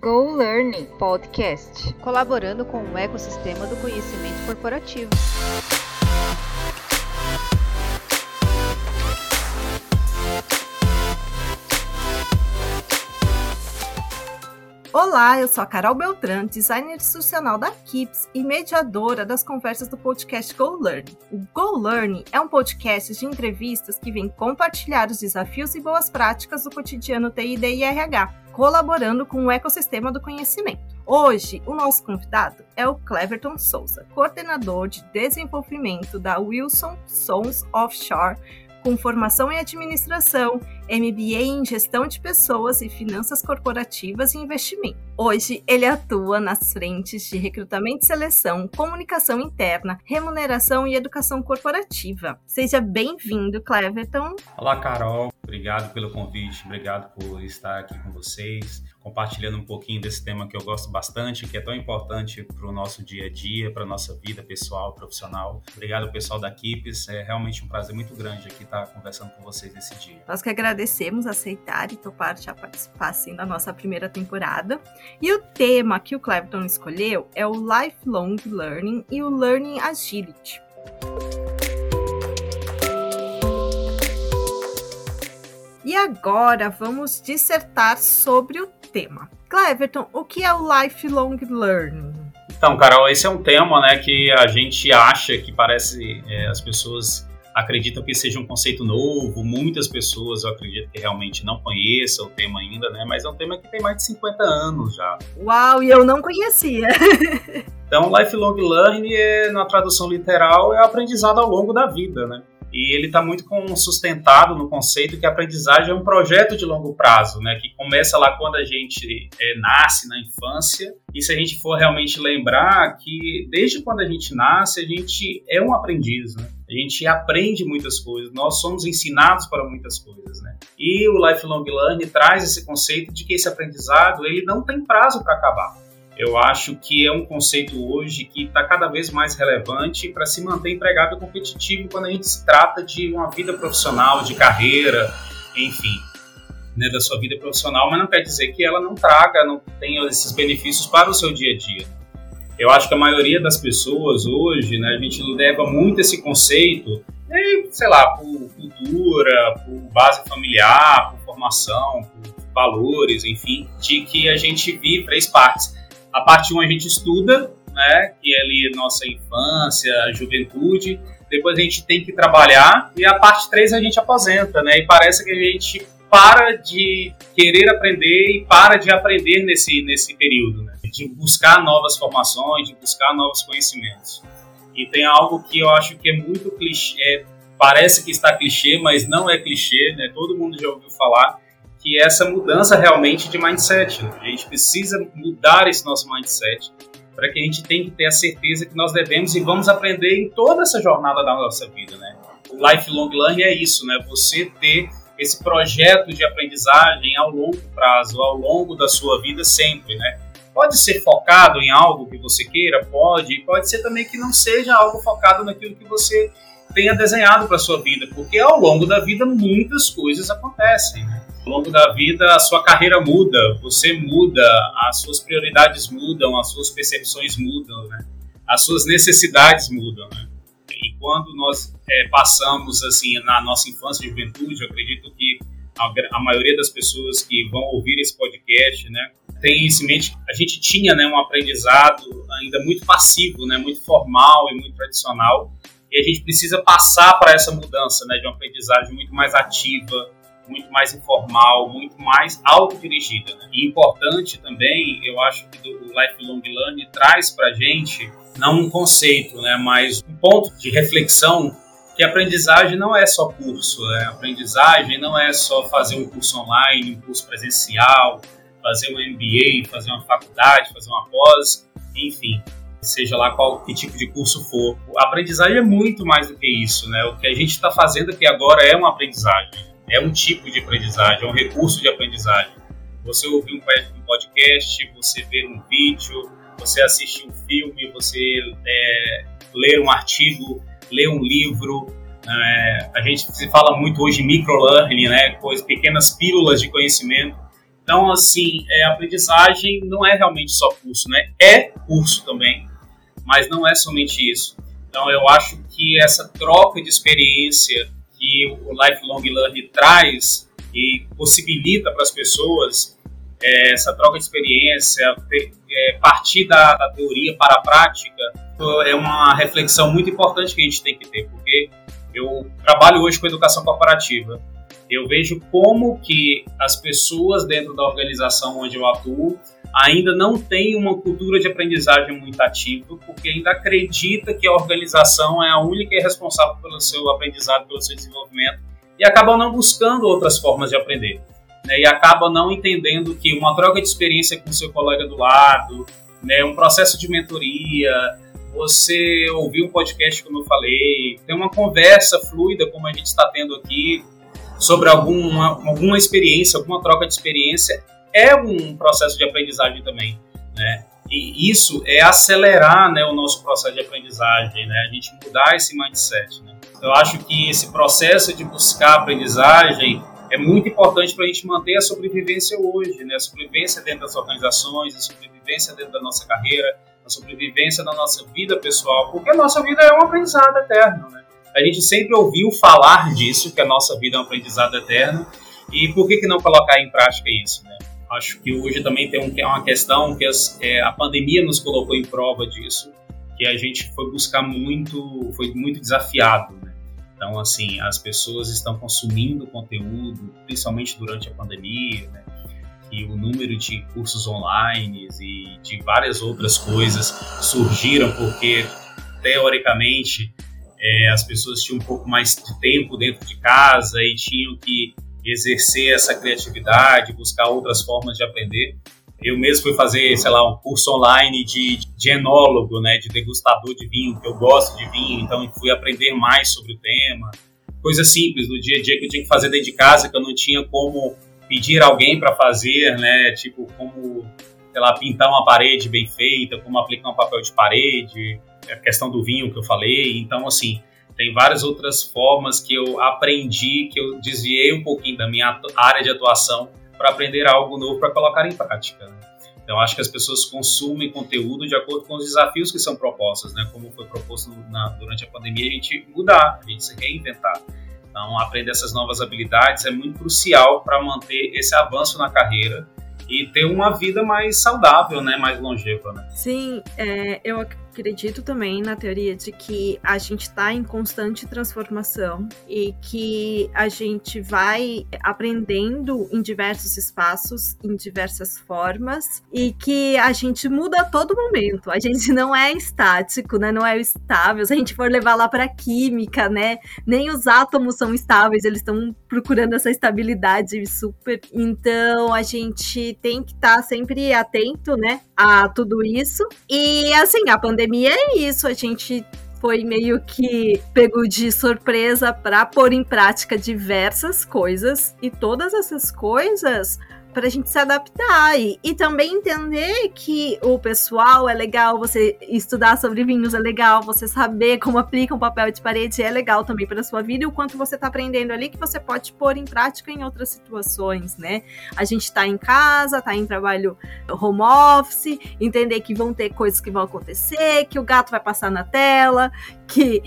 Go Learning Podcast, colaborando com o ecossistema do conhecimento corporativo. Olá, eu sou a Carol Beltrán, designer institucional da Kips e mediadora das conversas do podcast Go Learn. O Go Learn é um podcast de entrevistas que vem compartilhar os desafios e boas práticas do cotidiano TID e RH colaborando com o ecossistema do conhecimento. Hoje, o nosso convidado é o Cleverton Souza, coordenador de desenvolvimento da Wilson Sons Offshore, com formação em administração, MBA em gestão de pessoas e finanças corporativas e investimento. Hoje, ele atua nas frentes de recrutamento e seleção, comunicação interna, remuneração e educação corporativa. Seja bem-vindo, Cleverton. Olá, Carol. Obrigado pelo convite, obrigado por estar aqui com vocês, compartilhando um pouquinho desse tema que eu gosto bastante, que é tão importante para o nosso dia a dia, para a nossa vida pessoal, profissional. Obrigado, pessoal da Equipes. É realmente um prazer muito grande aqui estar conversando com vocês nesse dia. Nós que agradecemos aceitar e topar já participar assim, da nossa primeira temporada. E o tema que o Cleverton escolheu é o Lifelong Learning e o Learning Agility. E agora vamos dissertar sobre o tema. Cleverton, o que é o lifelong learning? Então, Carol, esse é um tema né, que a gente acha que parece é, as pessoas acreditam que seja um conceito novo, muitas pessoas eu acredito que realmente não conheçam o tema ainda, né? Mas é um tema que tem mais de 50 anos já. Uau, e eu não conhecia. então, lifelong learning, é, na tradução literal, é aprendizado ao longo da vida, né? E ele está muito sustentado no conceito que a aprendizagem é um projeto de longo prazo, né, que começa lá quando a gente é, nasce na infância. E se a gente for realmente lembrar que desde quando a gente nasce a gente é um aprendiz, né? A gente aprende muitas coisas, nós somos ensinados para muitas coisas, né? E o lifelong learning traz esse conceito de que esse aprendizado ele não tem prazo para acabar. Eu acho que é um conceito hoje que está cada vez mais relevante para se manter empregado e competitivo quando a gente se trata de uma vida profissional, de carreira, enfim, né, da sua vida profissional, mas não quer dizer que ela não traga, não tenha esses benefícios para o seu dia a dia. Eu acho que a maioria das pessoas hoje, né, a gente leva muito esse conceito, sei lá, por cultura, por base familiar, por formação, por valores, enfim, de que a gente vive três partes a parte 1 a gente estuda, né, que é ali nossa infância, juventude. Depois a gente tem que trabalhar e a parte 3 a gente aposenta, né? E parece que a gente para de querer aprender e para de aprender nesse, nesse período, né? De buscar novas formações, de buscar novos conhecimentos. E tem algo que eu acho que é muito clichê, é, parece que está clichê, mas não é clichê, né? Todo mundo já ouviu falar, que essa mudança realmente de mindset. Né? A gente precisa mudar esse nosso mindset para que a gente tenha que ter a certeza que nós devemos e vamos aprender em toda essa jornada da nossa vida, né? O lifelong learning é isso, né? Você ter esse projeto de aprendizagem ao longo prazo, ao longo da sua vida sempre, né? Pode ser focado em algo que você queira, pode, pode ser também que não seja algo focado naquilo que você tenha desenhado para sua vida, porque ao longo da vida muitas coisas acontecem. Né? Ao longo da vida a sua carreira muda, você muda, as suas prioridades mudam, as suas percepções mudam, né? as suas necessidades mudam. Né? E quando nós é, passamos assim na nossa infância e juventude, eu acredito que a, a, maioria das pessoas que vão ouvir esse podcast, né, tem isso em mente. A gente tinha, né, um aprendizado ainda muito passivo, né, muito formal e muito tradicional, e a gente precisa passar para essa mudança, né, de uma aprendizagem muito mais ativa, muito mais informal, muito mais autodirigida. Né? E importante também, eu acho que o Lifelong Learning traz para a gente não um conceito, né, mas um ponto de reflexão que aprendizagem não é só curso, né? aprendizagem não é só fazer um curso online, um curso presencial, fazer um MBA, fazer uma faculdade, fazer uma pós, enfim seja lá qual que tipo de curso for. A aprendizagem é muito mais do que isso, né? O que a gente está fazendo aqui agora é uma aprendizagem, é um tipo de aprendizagem, é um recurso de aprendizagem. Você ouvir um podcast, você ver um vídeo, você assistir um filme, você é, ler um artigo, ler um livro. É, a gente se fala muito hoje microlearning, né? Coisas, pequenas pílulas de conhecimento Então, assim, é, aprendizagem não é realmente só curso, né? É curso também, mas não é somente isso. Então, eu acho que essa troca de experiência que o Lifelong Learning traz e possibilita para as pessoas é, essa troca de experiência, é, partir da, da, teoria para a prática, é uma reflexão muito importante que a gente tem que ter, porque eu trabalho hoje com educação corporativa. Eu vejo como que as pessoas dentro da organização onde eu atuo ainda não têm uma cultura de aprendizagem muito ativa, porque ainda acredita que a organização é a única e responsável pelo seu aprendizado, pelo seu desenvolvimento, e acabam não buscando outras formas de aprender né, e acaba não entendendo que uma troca de experiência com seu colega do lado, né, um processo de mentoria, você ouvir um podcast, como eu falei, ter uma conversa fluida, como a gente está tendo aqui, sobre alguma, alguma experiência, alguma troca de experiência, é um processo de aprendizagem também, né? E isso é acelerar né, o nosso processo de aprendizagem, né? A gente mudar esse mindset, né? Eu acho que esse processo de buscar aprendizagem é muito importante para a gente manter a sobrevivência hoje, né? A sobrevivência dentro das organizações, a sobrevivência dentro da nossa carreira, a sobrevivência da nossa vida pessoal, porque a nossa vida é um aprendizado eterno, né? A gente sempre ouviu falar disso, que a nossa vida é um aprendizado eterno, e por que, que não colocar em prática isso, né? Acho que hoje também tem um, uma questão que as, é, a pandemia nos colocou em prova disso, que a gente foi buscar muito, foi muito desafiado, né? Então, assim, as pessoas estão consumindo conteúdo, principalmente durante a pandemia, né? e o número de cursos online e de várias outras coisas surgiram porque, teoricamente, é, as pessoas tinham um pouco mais de tempo dentro de casa e tinham que exercer essa criatividade, buscar outras formas de aprender. Eu mesmo fui fazer, sei lá, um curso online de, de enólogo, né, de degustador de vinho, que eu gosto de vinho, então fui aprender mais sobre o tema. Coisa simples, no dia a dia que eu tinha que fazer dentro de casa, que eu não tinha como pedir alguém para fazer, né, tipo, como, sei lá, pintar uma parede bem feita, como aplicar um papel de parede, a questão do vinho que eu falei. Então, assim, tem várias outras formas que eu aprendi, que eu desviei um pouquinho da minha área de atuação para aprender algo novo para colocar em prática. Né? Então, acho que as pessoas consumem conteúdo de acordo com os desafios que são propostos, né? Como foi proposto na, durante a pandemia, a gente mudar, a gente se reinventar. Então, aprender essas novas habilidades é muito crucial para manter esse avanço na carreira e ter uma vida mais saudável, né? Mais longeva, né? Sim, é, eu acredito também na teoria de que a gente está em constante transformação e que a gente vai aprendendo em diversos espaços, em diversas formas e que a gente muda a todo momento. A gente não é estático, né? Não é estável. Se a gente for levar lá para química, né? Nem os átomos são estáveis, eles estão procurando essa estabilidade super. Então a gente tem que estar tá sempre atento, né? A tudo isso. E assim, a pandemia pandemia é isso, a gente foi meio que pego de surpresa para pôr em prática diversas coisas. E todas essas coisas para a gente se adaptar e, e também entender que o pessoal é legal, você estudar sobre vinhos é legal, você saber como aplica um papel de parede é legal também para sua vida e o quanto você está aprendendo ali que você pode pôr em prática em outras situações, né? A gente está em casa, está em trabalho home office, entender que vão ter coisas que vão acontecer, que o gato vai passar na tela, que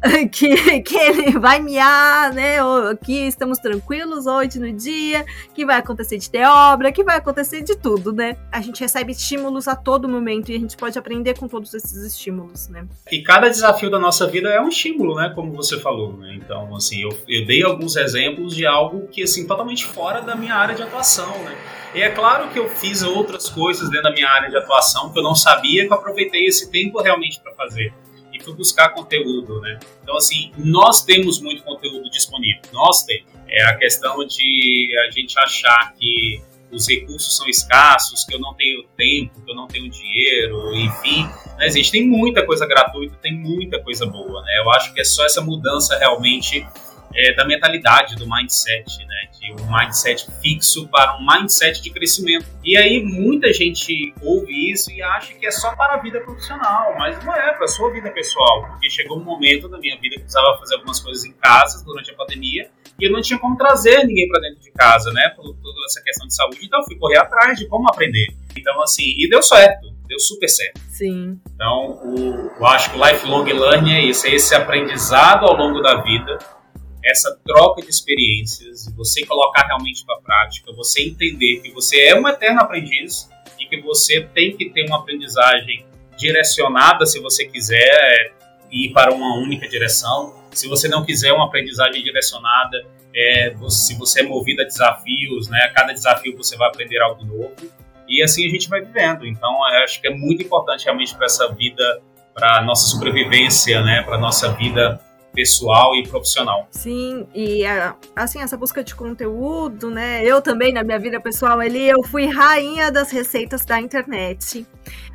que, que ele vai miar, né? Ou que estamos tranquilos hoje no dia, que vai acontecer de ter obra, que vai acontecer de tudo, né? A gente recebe estímulos a todo momento e a gente pode aprender com todos esses estímulos, né? E cada desafio da nossa vida é um estímulo, né? Como você falou, né? Então, assim, eu, eu dei alguns exemplos de algo que, assim, totalmente fora da minha área de atuação, né? E é claro que eu fiz outras coisas dentro da minha área de atuação que eu não sabia, que eu aproveitei esse tempo realmente para fazer buscar conteúdo, né? Então, assim, nós temos muito conteúdo disponível, nós temos. É a questão de a gente achar que os recursos são escassos, que eu não tenho tempo, que eu não tenho dinheiro, enfim. Né? Gente tem muita coisa gratuita, tem muita coisa boa, né? Eu acho que é só essa mudança realmente é, da mentalidade, do mindset, né? De um mindset fixo para um mindset de crescimento. E aí muita gente ouve isso e acha que é só para a vida profissional, mas não é para a sua vida pessoal, porque chegou um momento da minha vida que eu precisava fazer algumas coisas em casa durante a pandemia e eu não tinha como trazer ninguém para dentro de casa, né? Por toda essa questão de saúde, então eu fui correr atrás de como aprender. Então assim, e deu certo deu super certo. Sim. Então, o, eu acho que o lifelong learning é isso, é esse aprendizado ao longo da vida, essa troca de experiências, você colocar realmente para prática, você entender que você é um eterno aprendiz e que você tem que ter uma aprendizagem direcionada, se você quiser ir para uma única direção. Se você não quiser uma aprendizagem direcionada, é, se você é movido a desafios, né, a cada desafio você vai aprender algo novo. E assim a gente vai vivendo. Então, acho que é muito importante realmente para essa vida, para nossa sobrevivência, né, para nossa vida pessoal e profissional. Sim, e assim, essa busca de conteúdo, né? Eu também, na minha vida pessoal ali, eu fui rainha das receitas da internet.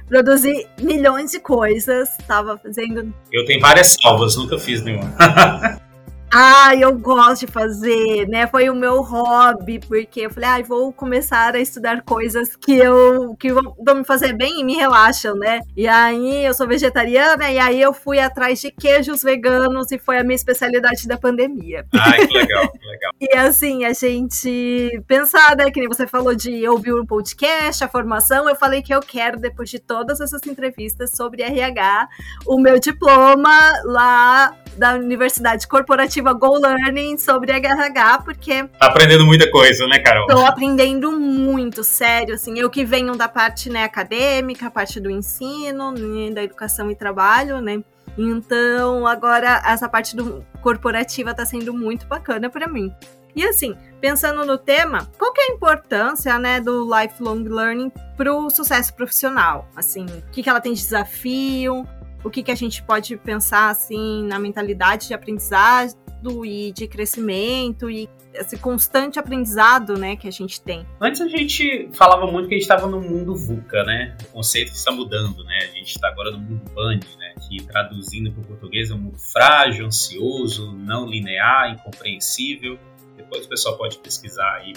Produzi milhões de coisas, tava fazendo. Eu tenho várias salvas, nunca fiz nenhuma. Ah, eu gosto de fazer, né? Foi o meu hobby, porque eu falei, ah, vou começar a estudar coisas que eu que vão, me fazer bem e me relaxam, né? E aí eu sou vegetariana e aí eu fui atrás de queijos veganos e foi a minha especialidade da pandemia. Ai, que legal, que legal. e assim, a gente pensar, né, que nem você falou de ouvir um podcast, a formação, eu falei que eu quero, depois de todas essas entrevistas sobre RH, o meu diploma lá da Universidade Corporativa Go Learning sobre RH, porque. Tá aprendendo muita coisa, né, Carol? Tô aprendendo muito, sério, assim. Eu que venho da parte né, acadêmica, parte do ensino, né, da educação e trabalho, né? Então, agora essa parte do corporativa tá sendo muito bacana para mim. E assim, pensando no tema, qual que é a importância, né, do lifelong learning para o sucesso profissional? Assim, o que, que ela tem de desafio? O que, que a gente pode pensar assim na mentalidade de aprendizado e de crescimento e esse constante aprendizado, né, que a gente tem. Antes a gente falava muito que a gente estava no mundo VUCA, né? O conceito está mudando, né? A gente está agora no mundo BANI, né? Que traduzindo para o português é um mundo frágil, ansioso, não linear, incompreensível. Depois o pessoal pode pesquisar aí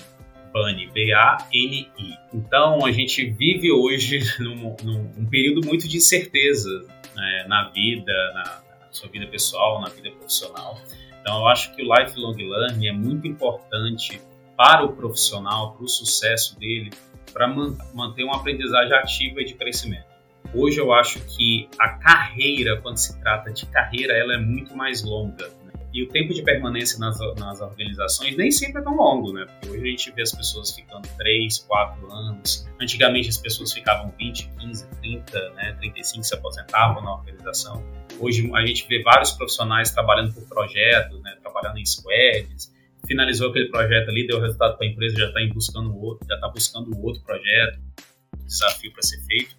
BANI, B-A-N-I. Então a gente vive hoje num, num período muito de incerteza, né, na vida, na, na, sua vida pessoal, na vida profissional. Então, eu acho que o lifelong learning é muito importante para o profissional, para o sucesso dele, para man manter uma aprendizagem ativa e de crescimento. Hoje eu acho que a carreira, quando se trata de carreira, ela é muito mais longa. E o tempo de permanência nas, nas organizações nem sempre é tão longo, né? Porque hoje a gente vê as pessoas ficando 3, 4 anos. Antigamente as pessoas ficavam 20, 15, 30, né? 35 se aposentavam na organização. Hoje a gente vê vários profissionais trabalhando por projetos, né? Trabalhando em squads. Finalizou aquele projeto ali, deu resultado para a empresa, já está buscando outro, já está buscando outro projeto, desafio para ser feito.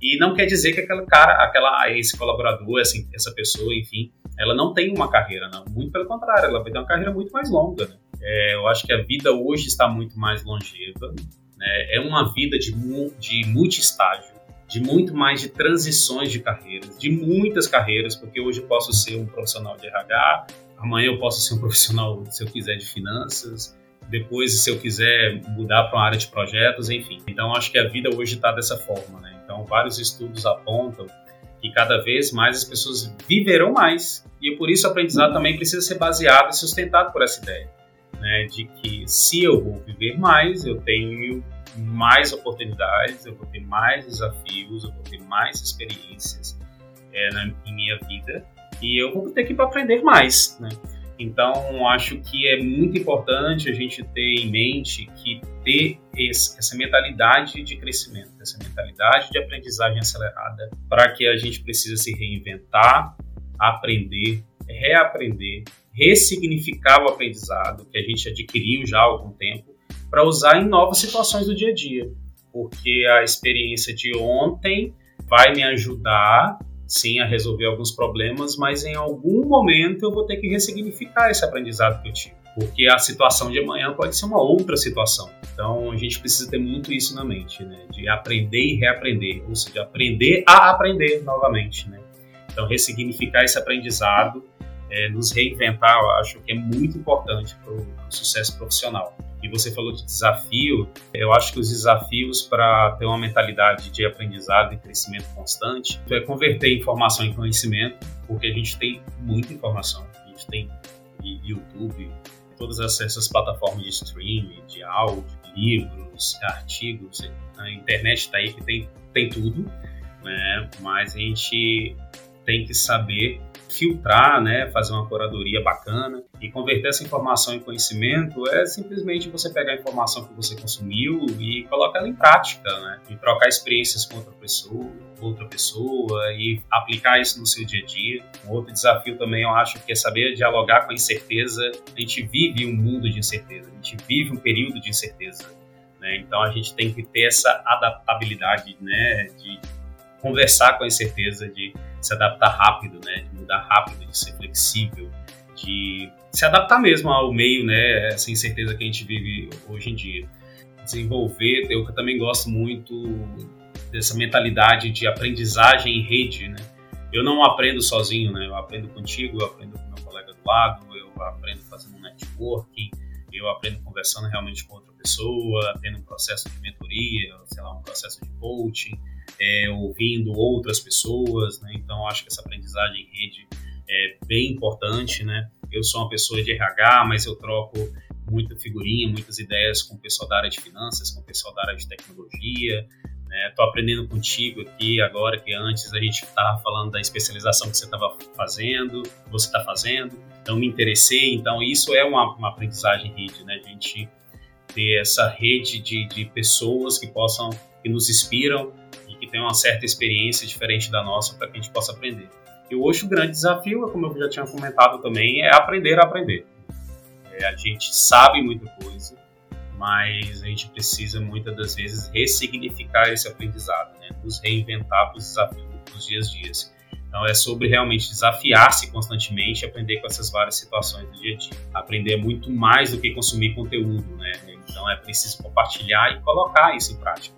E não quer dizer que aquela cara, aquela esse colaborador, essa, essa pessoa, enfim, ela não tem uma carreira, não. Muito pelo contrário, ela vai ter uma carreira muito mais longa. Né? É, eu acho que a vida hoje está muito mais longeva. Né? É uma vida de, de multi-estágio, de muito mais de transições de carreiras, de muitas carreiras, porque hoje eu posso ser um profissional de RH, amanhã eu posso ser um profissional, se eu quiser, de finanças, depois, se eu quiser mudar para uma área de projetos, enfim. Então, acho que a vida hoje está dessa forma, né? Vários estudos apontam que cada vez mais as pessoas viverão mais. E por isso o aprendizado também precisa ser baseado e sustentado por essa ideia, né, de que se eu vou viver mais, eu tenho mais oportunidades, eu vou ter mais desafios, eu vou ter mais experiências é, na, em minha vida e eu vou ter que aprender mais, né? Então, acho que é muito importante a gente ter em mente que ter esse, essa mentalidade de crescimento, essa mentalidade de aprendizagem acelerada, para que a gente precisa se reinventar, aprender, reaprender, ressignificar o aprendizado que a gente adquiriu já há algum tempo, para usar em novas situações do dia a dia. Porque a experiência de ontem vai me ajudar sim a resolver alguns problemas, mas em algum momento eu vou ter que ressignificar esse aprendizado que eu tive, porque a situação de amanhã pode ser uma outra situação. Então a gente precisa ter muito isso na mente, né? De aprender e reaprender, ou seja, aprender a aprender novamente, né? Então ressignificar esse aprendizado é, nos reinventar, eu acho que é muito importante para o sucesso profissional. E você falou de desafio, eu acho que os desafios para ter uma mentalidade de aprendizado e crescimento constante é converter informação em conhecimento, porque a gente tem muita informação, a gente tem YouTube, todas essas plataformas de streaming, de áudio, livros, artigos, a internet está aí que tem, tem tudo, né? mas a gente tem que saber filtrar, né, fazer uma curadoria bacana e converter essa informação em conhecimento é simplesmente você pegar a informação que você consumiu e colocar ela em prática, né, e trocar experiências com outra pessoa, outra pessoa e aplicar isso no seu dia a dia. Um outro desafio também eu acho que é saber dialogar com a incerteza. A gente vive um mundo de incerteza, a gente vive um período de incerteza, né? Então a gente tem que ter essa adaptabilidade, né, de conversar com a incerteza, de se adaptar rápido, né? De mudar rápido, de ser flexível, de se adaptar mesmo ao meio, né? Essa incerteza que a gente vive hoje em dia. Desenvolver, eu também gosto muito dessa mentalidade de aprendizagem em rede, né? Eu não aprendo sozinho, né? Eu aprendo contigo, eu aprendo com meu colega do lado, eu aprendo fazendo networking, eu aprendo conversando realmente com outra pessoa, tendo um processo de mentoria, sei lá, um processo de coaching é, ouvindo outras pessoas, né? Então acho que essa aprendizagem em rede é bem importante, né? Eu sou uma pessoa de RH, mas eu troco muita figurinha, muitas ideias com o pessoal da área de finanças, com o pessoal da área de tecnologia, Estou né? aprendendo contigo aqui agora, que antes a gente estava falando da especialização que você estava fazendo, que você está fazendo. Então, me interessei. Então, isso é uma, uma aprendizagem rede, né? A gente ter essa rede de, de pessoas que possam, que nos inspiram tem uma certa experiência diferente da nossa para que a gente possa aprender. E hoje o grande desafio, como eu já tinha comentado também, é aprender a aprender. É, a gente sabe muita coisa, mas a gente precisa muitas das vezes ressignificar esse aprendizado, né? nos reinventar para os desafios dos dias a dias. Então é sobre realmente desafiar-se constantemente, aprender com essas várias situações do dia a dia. Aprender é muito mais do que consumir conteúdo, né? Então é preciso compartilhar e colocar isso em prática.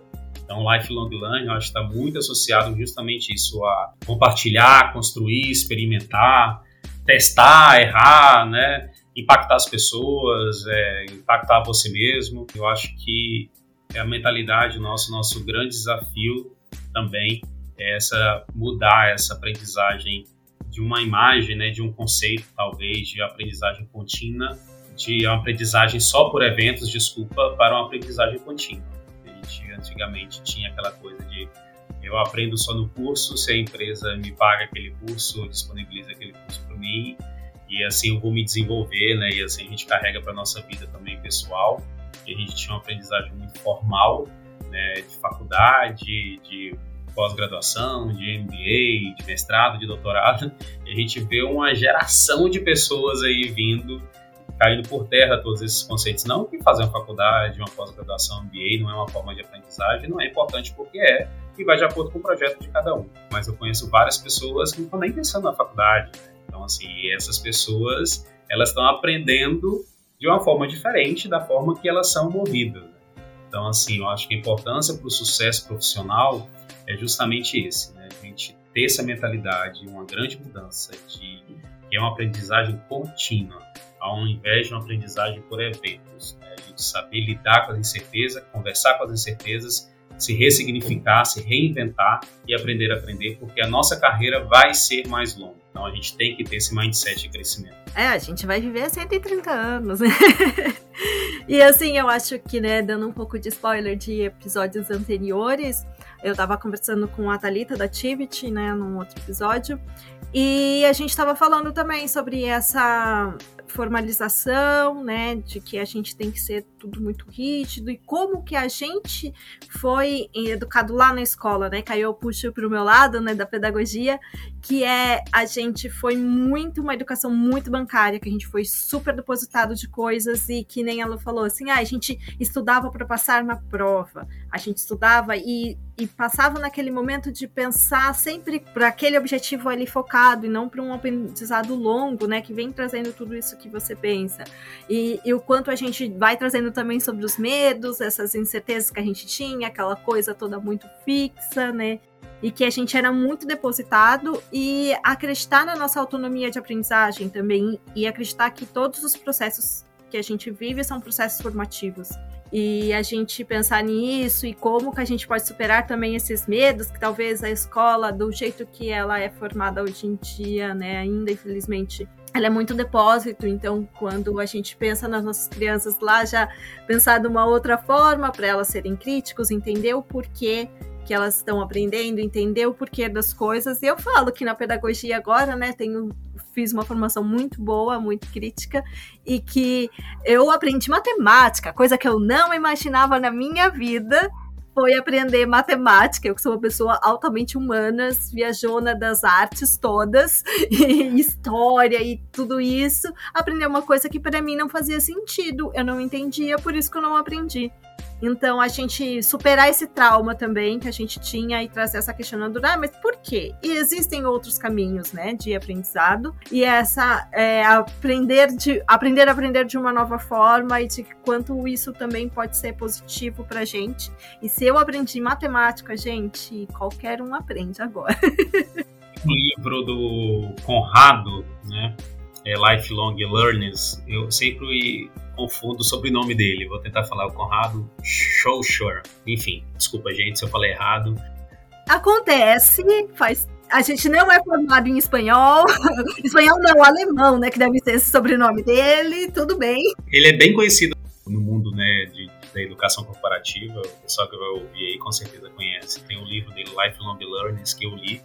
Então, lifelong learning, eu acho que está muito associado justamente isso a compartilhar, construir, experimentar, testar, errar, né? Impactar as pessoas, é, impactar você mesmo. Eu acho que é a mentalidade nosso, nosso grande desafio também é essa mudar essa aprendizagem de uma imagem, né, de um conceito talvez de aprendizagem contínua, de uma aprendizagem só por eventos, desculpa, para uma aprendizagem contínua gente antigamente tinha aquela coisa de eu aprendo só no curso, se a empresa me paga aquele curso, disponibiliza aquele curso para mim, e assim eu vou me desenvolver, né? E assim a gente carrega para nossa vida também pessoal. E a gente tinha uma aprendizagem muito formal, né? De faculdade, de pós-graduação, de MBA, de mestrado, de doutorado. E a gente vê uma geração de pessoas aí vindo caindo por terra todos esses conceitos. Não que fazer uma faculdade, uma pós-graduação, MBA não é uma forma de aprendizagem, não é importante porque é, e vai de acordo com o projeto de cada um. Mas eu conheço várias pessoas que não estão nem pensando na faculdade. Né? Então, assim, essas pessoas, elas estão aprendendo de uma forma diferente da forma que elas são movidas. Né? Então, assim, eu acho que a importância para o sucesso profissional é justamente esse, né? A gente ter essa mentalidade, uma grande mudança de que é uma aprendizagem contínua ao invés de uma aprendizagem por eventos. Né? A gente saber lidar com as incertezas, conversar com as incertezas, se ressignificar, se reinventar e aprender a aprender, porque a nossa carreira vai ser mais longa. Então a gente tem que ter esse mindset de crescimento. É, a gente vai viver 130 anos, né? e assim, eu acho que, né, dando um pouco de spoiler de episódios anteriores, eu tava conversando com a Thalita da Tivit, né, num outro episódio, e a gente estava falando também sobre essa formalização, né, de que a gente tem que ser tudo muito rígido e como que a gente foi educado lá na escola, né, aí eu puxo para o meu lado, né, da pedagogia, que é a gente foi muito uma educação muito bancária, que a gente foi super depositado de coisas e que nem ela falou assim, ah, a gente estudava para passar na prova, a gente estudava e, e passava naquele momento de pensar sempre para aquele objetivo ali focado e não para um aprendizado longo, né, que vem trazendo tudo isso que você pensa. E, e, o quanto a gente vai trazendo também sobre os medos, essas incertezas que a gente tinha, aquela coisa toda muito fixa, né? e que a gente era muito depositado e acreditar na nossa autonomia de aprendizagem também e acreditar que todos os processos que a gente vive são processos formativos. E a gente pensar nisso e como que a gente pode superar também esses medos que talvez a escola, do jeito que ela é formada hoje em dia, né, ainda infelizmente, ela é muito depósito, então quando a gente pensa nas nossas crianças lá, já pensar de uma outra forma para elas serem críticos, entender o porquê que elas estão aprendendo, entender o porquê das coisas. E eu falo que na pedagogia agora, né, tenho fiz uma formação muito boa, muito crítica, e que eu aprendi matemática, coisa que eu não imaginava na minha vida, foi aprender matemática. Eu sou uma pessoa altamente humanas, viajona das artes todas, e história e tudo isso. Aprender uma coisa que para mim não fazia sentido. Eu não entendia, por isso que eu não aprendi. Então, a gente superar esse trauma também que a gente tinha e trazer essa questionando, ah, mas por quê? E existem outros caminhos, né, de aprendizado. E essa é, aprender de aprender a aprender de uma nova forma e de quanto isso também pode ser positivo pra gente. E se eu aprendi matemática, gente, qualquer um aprende agora. o livro do Conrado, né? É Lifelong Learners, eu sempre confundo o sobrenome dele. Vou tentar falar o Conrado Schoucher. Enfim, desculpa, gente, se eu falei errado. Acontece, faz a gente não é formado em espanhol. espanhol não, alemão, né? Que deve ser esse sobrenome dele, tudo bem. Ele é bem conhecido no mundo, né, de, da educação corporativa. O pessoal que vai ouvir aí com certeza conhece. Tem o livro dele, Lifelong Learners, que eu li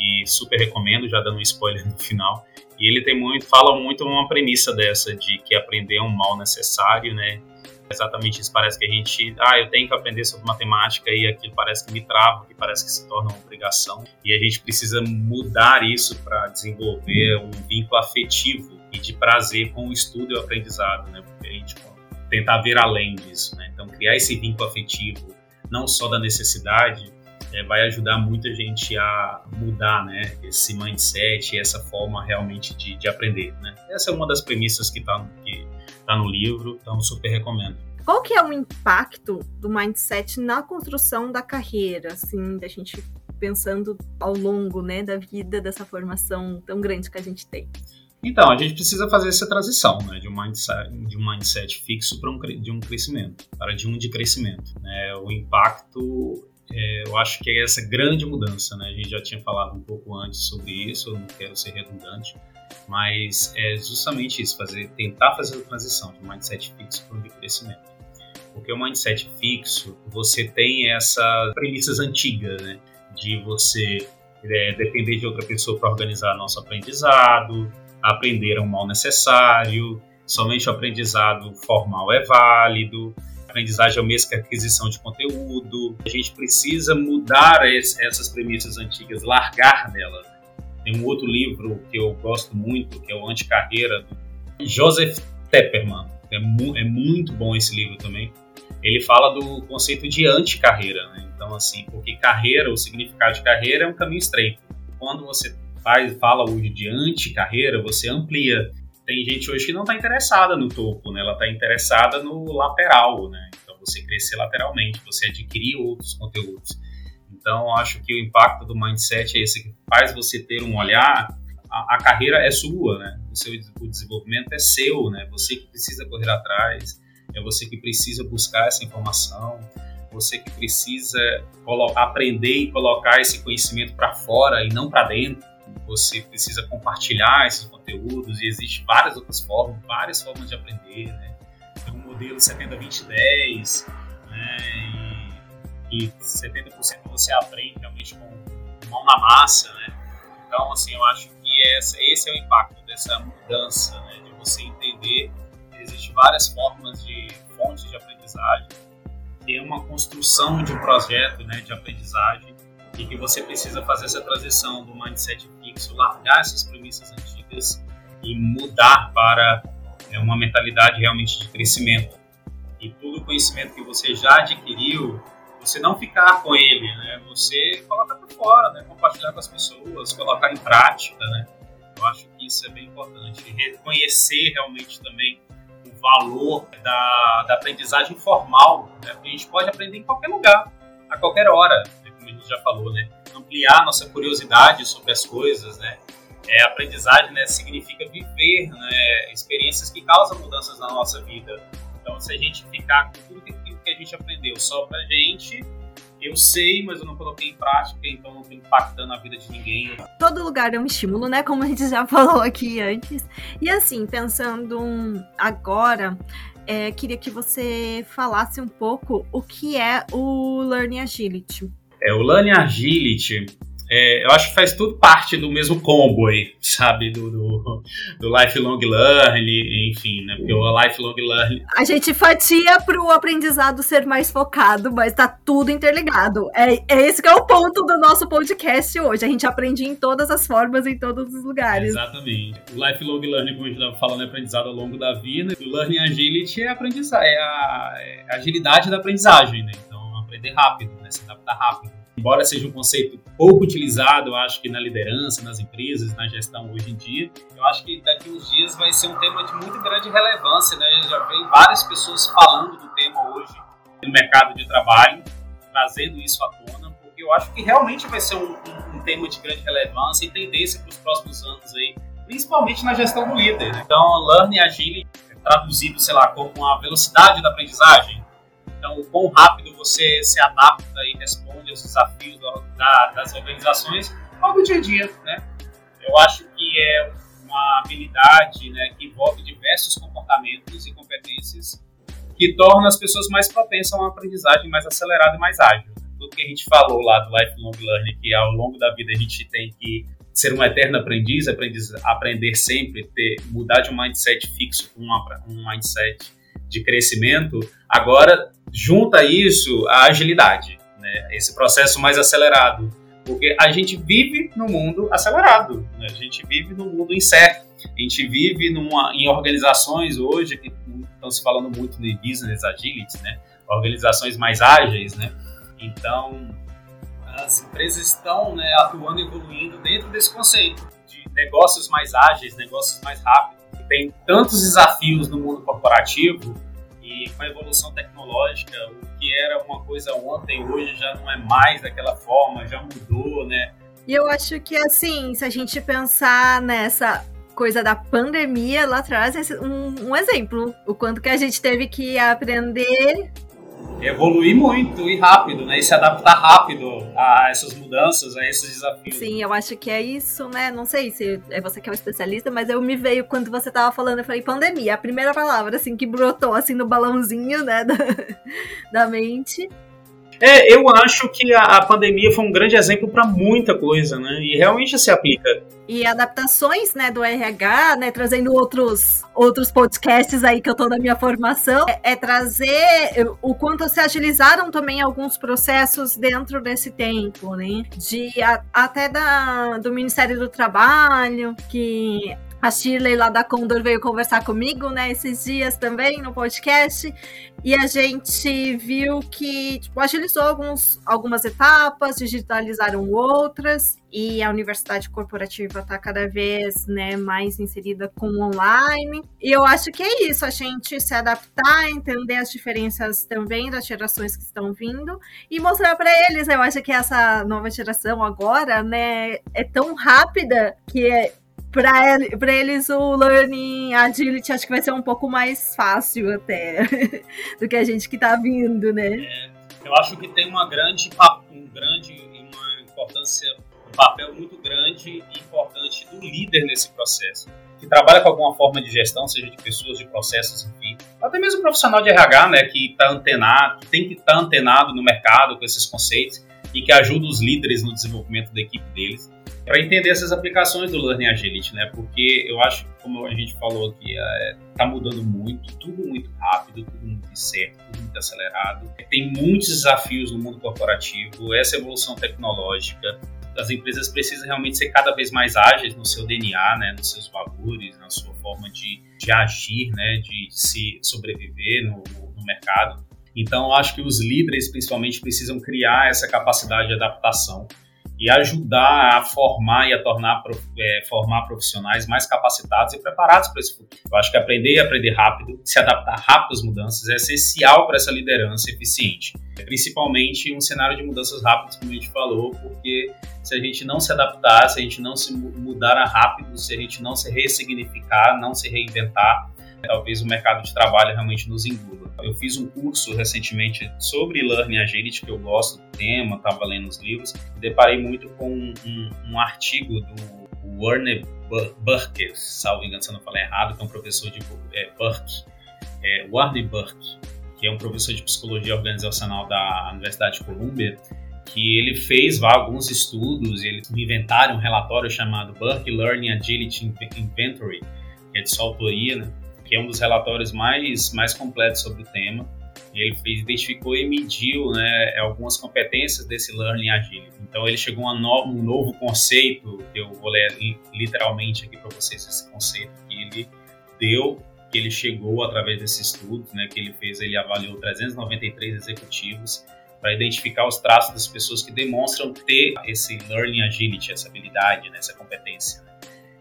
e super recomendo, já dando um spoiler no final. E ele tem muito, fala muito uma premissa dessa de que aprender é um mal necessário, né? Exatamente isso, parece que a gente, ah, eu tenho que aprender sobre matemática e aquilo parece que me trava, que parece que se torna uma obrigação. E a gente precisa mudar isso para desenvolver um vínculo afetivo e de prazer com o estudo e o aprendizado, né? Porque a gente tentar ver além disso, né? Então, criar esse vínculo afetivo, não só da necessidade, é, vai ajudar muita gente a mudar né, esse mindset, essa forma realmente de, de aprender. Né? Essa é uma das premissas que está que tá no livro, então super recomendo. Qual que é o impacto do mindset na construção da carreira, assim, da gente pensando ao longo né, da vida dessa formação tão grande que a gente tem? Então, a gente precisa fazer essa transição né, de, um mindset, de um mindset fixo para um, de um crescimento, para de um de crescimento. Né? O impacto é, eu acho que é essa grande mudança, né? A gente já tinha falado um pouco antes sobre isso, eu não quero ser redundante, mas é justamente isso, fazer, tentar fazer a transição de um mindset fixo para um de crescimento. Porque o mindset fixo, você tem essas premissas antigas, né? De você é, depender de outra pessoa para organizar nosso aprendizado, aprender é um mal necessário, somente o aprendizado formal é válido, aprendizagem é o mesmo que a aquisição de conteúdo. A gente precisa mudar esse, essas premissas antigas, largar delas. Tem um outro livro que eu gosto muito, que é o Anticarreira, do Joseph Tepperman. É, mu é muito bom esse livro também. Ele fala do conceito de anticarreira. Né? Então, assim, porque carreira, o significado de carreira é um caminho estreito. Quando você faz, fala hoje de anticarreira, você amplia tem gente hoje que não está interessada no topo, né? Ela está interessada no lateral, né? Então você crescer lateralmente, você adquirir outros conteúdos. Então acho que o impacto do mindset é esse que faz você ter um olhar. A, a carreira é sua, né? O seu o desenvolvimento é seu, né? Você que precisa correr atrás, é você que precisa buscar essa informação, você que precisa aprender e colocar esse conhecimento para fora e não para dentro você precisa compartilhar esses conteúdos e existem várias outras formas, várias formas de aprender, né? Tem um modelo 70-20-10, né? E, e 70% você aprende realmente com mão na massa, né? Então, assim, eu acho que essa, esse é o impacto dessa mudança, né? De você entender que existem várias formas de fontes de aprendizagem, que é uma construção de um projeto né, de aprendizagem e você precisa fazer essa transição do mindset fixo, largar essas premissas antigas e mudar para é, uma mentalidade realmente de crescimento. E todo o conhecimento que você já adquiriu, você não ficar com ele, né? Você colocar para fora, né? Compartilhar com as pessoas, colocar em prática, né? Eu acho que isso é bem importante. Reconhecer realmente também o valor da, da aprendizagem formal, né? Porque a gente pode aprender em qualquer lugar, a qualquer hora, já falou, né? ampliar nossa curiosidade sobre as coisas, né? É, aprendizagem né, significa viver né, experiências que causam mudanças na nossa vida. Então, se a gente ficar com tudo que a gente aprendeu só pra gente, eu sei, mas eu não coloquei em prática, então não estou impactando a vida de ninguém. Todo lugar é um estímulo, né? Como a gente já falou aqui antes. E assim, pensando agora, é, queria que você falasse um pouco o que é o Learning Agility. É, o Learning Agility é, eu acho que faz tudo parte do mesmo combo aí, sabe? Do, do, do lifelong learning, enfim, né? Porque o lifelong learning. A gente fatia para o aprendizado ser mais focado, mas tá tudo interligado. É, é esse que é o ponto do nosso podcast hoje. A gente aprende em todas as formas, em todos os lugares. exatamente. O lifelong learning, como a gente estava falando, é aprendizado ao longo da vida. O learning agility é, aprendizagem, é a, é a agilidade da aprendizagem, né? Então, aprender rápido, né? Se adaptar rápido embora seja um conceito pouco utilizado, eu acho que na liderança, nas empresas, na gestão hoje em dia, eu acho que daqui uns dias vai ser um tema de muito grande relevância, né? Já vem várias pessoas falando do tema hoje no mercado de trabalho, trazendo isso à tona, porque eu acho que realmente vai ser um, um, um tema de grande relevância e tendência para os próximos anos aí, principalmente na gestão do líder. Né? Então, Learning Agile, traduzido, sei lá, como a velocidade da aprendizagem, então, o quão rápido você se adapta e responde aos desafios da, das organizações ao do dia a dia, né? Eu acho que é uma habilidade né, que envolve diversos comportamentos e competências que torna as pessoas mais propensas a uma aprendizagem mais acelerada e mais ágil. Tudo que a gente falou lá do lifelong learning, que ao longo da vida a gente tem que ser um eterno aprendiz, aprendiz aprender sempre, ter, mudar de um mindset fixo para um mindset de crescimento, agora junta isso a agilidade, né? esse processo mais acelerado. Porque a gente vive no mundo acelerado, né? a gente vive no mundo incerto, a gente vive numa, em organizações hoje que estão se falando muito de business agility, né? organizações mais ágeis, né? então as empresas estão né, atuando evoluindo dentro desse conceito de negócios mais ágeis, negócios mais rápidos tem tantos desafios no mundo corporativo e com a evolução tecnológica, o que era uma coisa ontem, hoje já não é mais daquela forma, já mudou, né? E eu acho que, assim, se a gente pensar nessa coisa da pandemia lá atrás, um, um exemplo, o quanto que a gente teve que aprender evoluir muito e rápido, né? E se adaptar rápido a essas mudanças, a esses desafios. Sim, eu acho que é isso, né? Não sei se é você que é o especialista, mas eu me veio quando você tava falando, eu falei pandemia, a primeira palavra assim que brotou assim no balãozinho, né, da, da mente. É, eu acho que a, a pandemia foi um grande exemplo para muita coisa, né? E realmente se aplica. E adaptações, né, do RH, né, trazendo outros outros podcasts aí que eu tô na minha formação, é, é trazer o quanto se agilizaram também alguns processos dentro desse tempo, né? De a, até da do Ministério do Trabalho, que a Shirley lá da Condor veio conversar comigo, né, esses dias também no podcast, e a gente viu que tipo, agilizou alguns, algumas etapas, digitalizaram outras, e a universidade corporativa está cada vez né, mais inserida com online. E eu acho que é isso, a gente se adaptar, entender as diferenças também das gerações que estão vindo e mostrar para eles. Eu acho que essa nova geração agora, né, é tão rápida que é, para eles o learning agility acho que vai ser um pouco mais fácil até do que a gente que está vindo, né? É, eu acho que tem uma grande, um grande, uma importância, um papel muito grande e importante do líder nesse processo, que trabalha com alguma forma de gestão, seja de pessoas, de processos, enfim, até mesmo o profissional de RH, né, que está antenado, que tem que estar tá antenado no mercado com esses conceitos e que ajuda os líderes no desenvolvimento da equipe deles para entender essas aplicações do Learning Agility, né? Porque eu acho, como a gente falou aqui, é, tá mudando muito, tudo muito rápido, tudo muito incerto, tudo muito acelerado. Tem muitos desafios no mundo corporativo, essa evolução tecnológica, as empresas precisam realmente ser cada vez mais ágeis no seu DNA, né, nos seus valores, na sua forma de, de agir, né, de se sobreviver no, no mercado. Então, acho que os líderes, principalmente, precisam criar essa capacidade de adaptação e ajudar a formar e a tornar é, formar profissionais mais capacitados e preparados para esse futuro. Eu acho que aprender e aprender rápido, se adaptar rápido às mudanças é essencial para essa liderança eficiente, principalmente em um cenário de mudanças rápidas, como a gente falou, porque se a gente não se adaptar, se a gente não se mudar rápido, se a gente não se ressignificar, não se reinventar, talvez o mercado de trabalho realmente nos engula. Eu fiz um curso recentemente sobre Learning Agility, que eu gosto do tema, estava lendo os livros, e deparei muito com um, um artigo do Werner Burke, salvo engano se eu não falei errado, que é um professor de é, Burke, é, Warner Burke, que é um professor de psicologia organizacional da Universidade de Columbia, que ele fez alguns estudos, eles inventaram um relatório chamado Burke Learning Agility Inventory, que é de sua autoria, né? Que é um dos relatórios mais, mais completos sobre o tema. Ele identificou e mediu né, algumas competências desse Learning Agility. Então ele chegou a no, um novo conceito, que eu vou ler literalmente aqui para vocês esse conceito que ele deu, que ele chegou através desse estudo, né, que ele fez, ele avaliou 393 executivos para identificar os traços das pessoas que demonstram ter esse Learning Agility, essa habilidade, né, essa competência.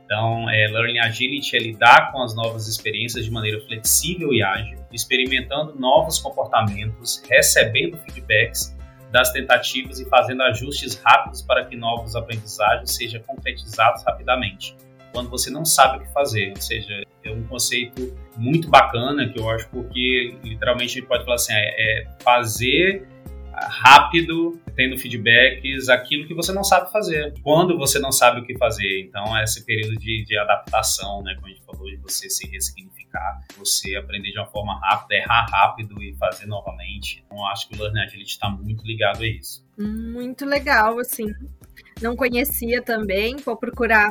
Então, é, Learning Agility é lidar com as novas experiências de maneira flexível e ágil, experimentando novos comportamentos, recebendo feedbacks das tentativas e fazendo ajustes rápidos para que novos aprendizagens sejam concretizados rapidamente. Quando você não sabe o que fazer, ou seja, é um conceito muito bacana que eu acho porque literalmente a gente pode falar assim, é, é fazer rápido, tendo feedbacks, aquilo que você não sabe fazer. Quando você não sabe o que fazer. Então, é esse período de, de adaptação, né? Como a gente falou, de você se ressignificar, você aprender de uma forma rápida, errar rápido e fazer novamente. Então, acho que o Learning Agility está muito ligado a isso. Muito legal, assim. Não conhecia também, vou procurar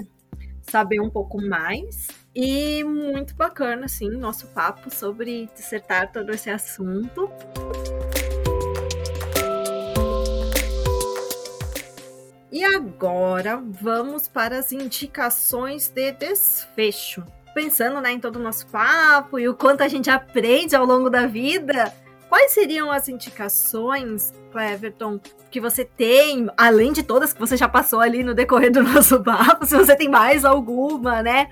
saber um pouco mais. E muito bacana, assim, nosso papo sobre dissertar todo esse assunto. E agora vamos para as indicações de desfecho. Pensando né, em todo o nosso papo e o quanto a gente aprende ao longo da vida, quais seriam as indicações, Cleverton, que você tem, além de todas que você já passou ali no decorrer do nosso papo, se você tem mais alguma, né?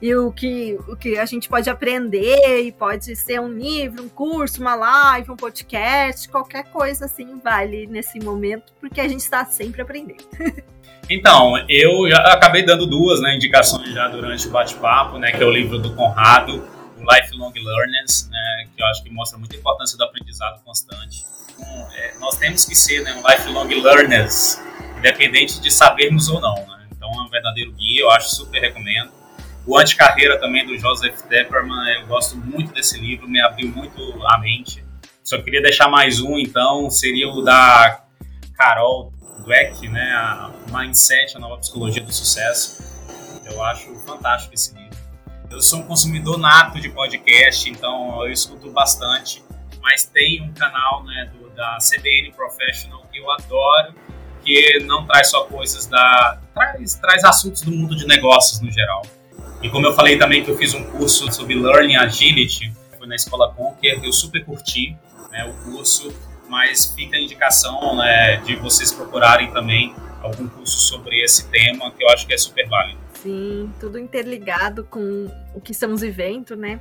E o que, o que a gente pode aprender, e pode ser um livro, um curso, uma live, um podcast, qualquer coisa assim vale nesse momento, porque a gente está sempre aprendendo. Então, eu já acabei dando duas né, indicações já durante o bate-papo, né, que é o livro do Conrado, Lifelong Learners, né, que eu acho que mostra muita importância do aprendizado constante é, nós temos que ser né, um lifelong learners, independente de sabermos ou não. Né? Então é um verdadeiro guia, eu acho super recomendo. O Anticarreira também do Joseph Depperman, eu gosto muito desse livro, me abriu muito a mente. Só queria deixar mais um, então, seria o da Carol Dweck, né, a Mindset, a nova psicologia do sucesso. Eu acho fantástico esse livro. Eu sou um consumidor nato de podcast, então eu escuto bastante, mas tem um canal né, do da CBN Professional que eu adoro, que não traz só coisas da. traz, traz assuntos do mundo de negócios no geral. E como eu falei também que eu fiz um curso sobre Learning Agility, foi na Escola Conquer, eu super curti né, o curso, mas fica a indicação né, de vocês procurarem também algum curso sobre esse tema, que eu acho que é super válido. Sim, tudo interligado com o que estamos vivendo, né?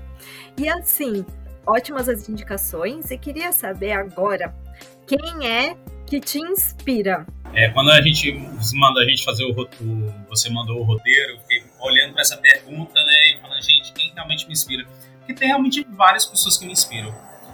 E assim, ótimas as indicações e queria saber agora quem é que te inspira? É, quando a gente manda a gente fazer o, roteiro, você mandou o roteiro, eu fiquei olhando para essa pergunta, né, e falando, gente, quem realmente me inspira? Porque tem realmente várias pessoas que me inspiram.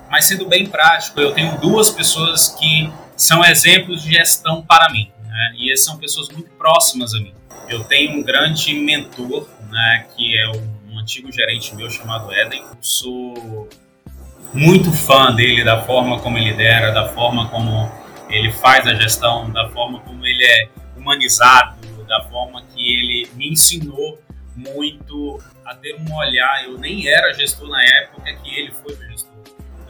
Mas sendo bem prático, eu tenho duas pessoas que são exemplos de gestão para mim, né, e são pessoas muito próximas a mim. Eu tenho um grande mentor, né, que é um antigo gerente meu chamado Eden. Eu sou muito fã dele, da forma como ele lidera, da forma como ele faz a gestão, da forma como ele é humanizado, da forma que ele me ensinou muito a ter um olhar. Eu nem era gestor na época que ele foi gestor.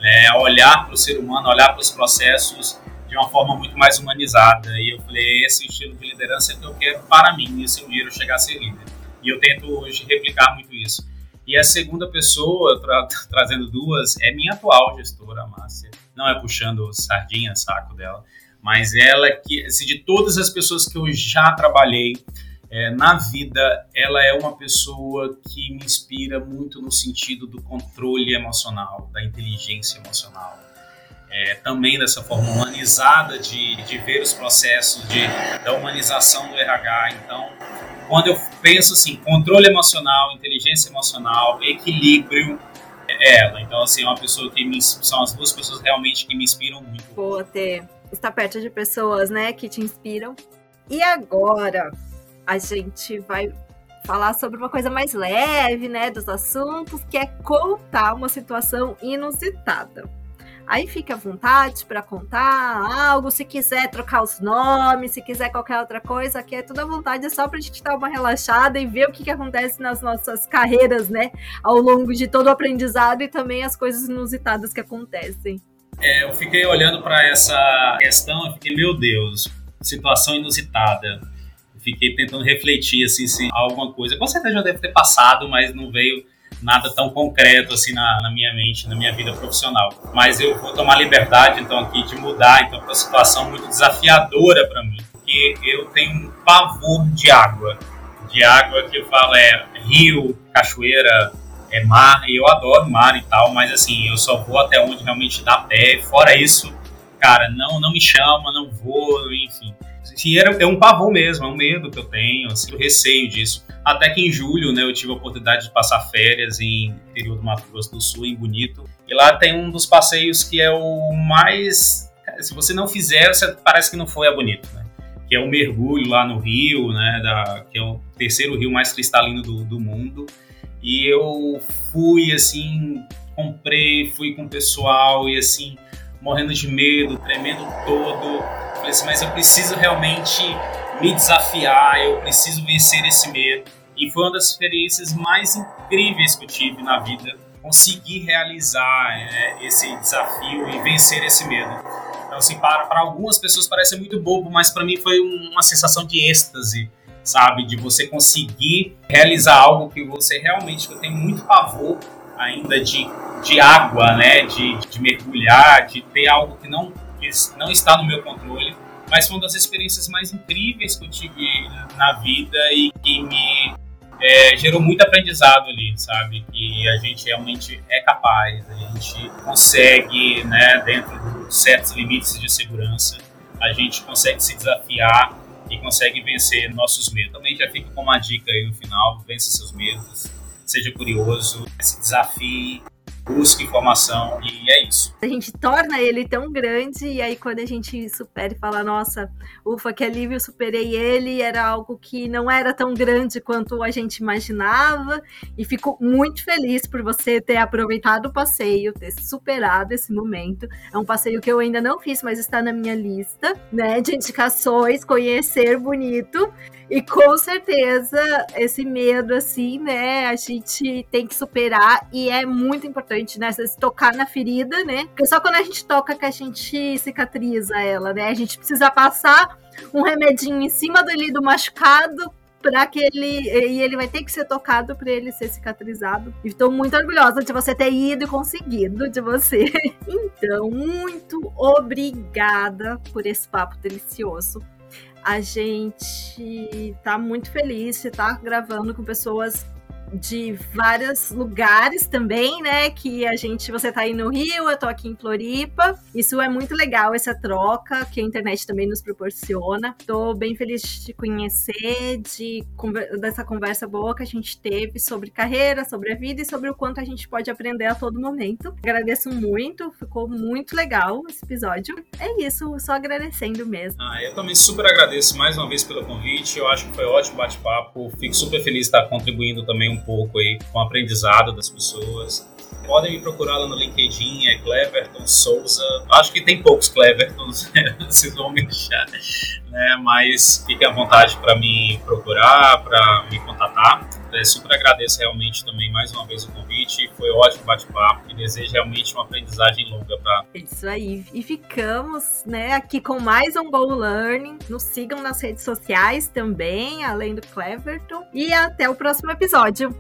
É, olhar para o ser humano, olhar para os processos de uma forma muito mais humanizada. E eu falei, esse estilo de liderança é que eu quero para mim, e se um dia eu chegar a ser líder. E eu tento hoje replicar muito isso. E a segunda pessoa, tra trazendo duas, é minha atual gestora, Márcia. Não é puxando sardinha, saco dela, mas ela que, assim, de todas as pessoas que eu já trabalhei é, na vida, ela é uma pessoa que me inspira muito no sentido do controle emocional, da inteligência emocional. É, também dessa forma humanizada de, de ver os processos de, da humanização do RH. Então, quando eu penso assim, controle emocional, inteligência emocional, equilíbrio, é ela. Então, assim, é uma pessoa que me, são as duas pessoas realmente que me inspiram muito. Boa ter estar perto de pessoas, né, que te inspiram. E agora, a gente vai falar sobre uma coisa mais leve, né, dos assuntos, que é contar uma situação inusitada. Aí fica à vontade para contar algo, se quiser trocar os nomes, se quiser qualquer outra coisa, aqui é tudo à vontade, é só para a gente dar uma relaxada e ver o que, que acontece nas nossas carreiras, né, ao longo de todo o aprendizado e também as coisas inusitadas que acontecem. É, eu fiquei olhando para essa questão, eu fiquei, meu Deus, situação inusitada fiquei tentando refletir assim se alguma coisa. Com certeza já deve ter passado, mas não veio nada tão concreto assim na, na, minha mente, na minha vida profissional. Mas eu vou tomar liberdade então aqui de mudar então para uma situação muito desafiadora para mim, porque eu tenho um pavor de água, de água que eu falo é rio, cachoeira, é mar, e eu adoro mar e tal, mas assim, eu só vou até onde realmente dá pé. Fora isso, cara, não não me chama, não vou, enfim que era, é um pavor mesmo, é um medo que eu tenho, assim, o receio disso. Até que em julho, né, eu tive a oportunidade de passar férias em interior do Mato Grosso do Sul, em Bonito. E lá tem um dos passeios que é o mais. Se você não fizer, você parece que não foi a Bonito, né? Que é o mergulho lá no rio, né? Da, que é o terceiro rio mais cristalino do, do mundo. E eu fui assim, comprei, fui com o pessoal e assim, morrendo de medo, tremendo todo falei assim, mas eu preciso realmente me desafiar, eu preciso vencer esse medo. E foi uma das experiências mais incríveis que eu tive na vida, conseguir realizar é, esse desafio e vencer esse medo. Então, assim, para, para algumas pessoas parece muito bobo, mas para mim foi uma sensação de êxtase, sabe? De você conseguir realizar algo que você realmente, que eu tenho muito pavor ainda de, de água, né? De, de mergulhar, de ter algo que não que não está no meu controle, mas foi uma das experiências mais incríveis que eu tive na vida e que me é, gerou muito aprendizado ali, sabe? Que a gente realmente é capaz, a gente consegue, né, dentro de certos limites de segurança, a gente consegue se desafiar e consegue vencer nossos medos. Também já fica com uma dica aí no final: vença seus medos, seja curioso, se desafie, busca informação e é isso. A gente torna ele tão grande e aí quando a gente supera e fala, nossa, ufa, que alívio, superei ele, era algo que não era tão grande quanto a gente imaginava e fico muito feliz por você ter aproveitado o passeio, ter superado esse momento. É um passeio que eu ainda não fiz, mas está na minha lista, né, de indicações, conhecer bonito e com certeza esse medo, assim, né, a gente tem que superar e é muito importante, né, se tocar na ferida, né, porque só quando a gente toca que a gente cicatriza ela, né, a gente precisa passar um remedinho em cima dele do machucado para que ele e ele vai ter que ser tocado para ele ser cicatrizado. Estou muito orgulhosa de você ter ido e conseguido de você. Então, muito obrigada por esse papo delicioso. A gente tá muito feliz de estar gravando com pessoas de vários lugares também, né? Que a gente, você tá aí no Rio, eu tô aqui em Floripa. Isso é muito legal, essa troca que a internet também nos proporciona. Tô bem feliz de te conhecer, de dessa conversa boa que a gente teve sobre carreira, sobre a vida e sobre o quanto a gente pode aprender a todo momento. Agradeço muito, ficou muito legal esse episódio. É isso, só agradecendo mesmo. Ah, eu também super agradeço mais uma vez pelo convite. Eu acho que foi ótimo bate-papo. Fico super feliz de estar contribuindo também um pouco aí com o aprendizado das pessoas. Podem me procurar lá no LinkedIn, é Cleverton Souza. Acho que tem poucos Clevertons, vocês vão me deixar, né? Mas fiquem à vontade para me procurar, para me contatar. É, super agradeço realmente também mais uma vez o convite. Foi ótimo bate-papo e desejo realmente uma aprendizagem longa para. Isso aí. E ficamos, né, aqui com mais um Go Learning. Nos sigam nas redes sociais também, além do Cleverton. E até o próximo episódio.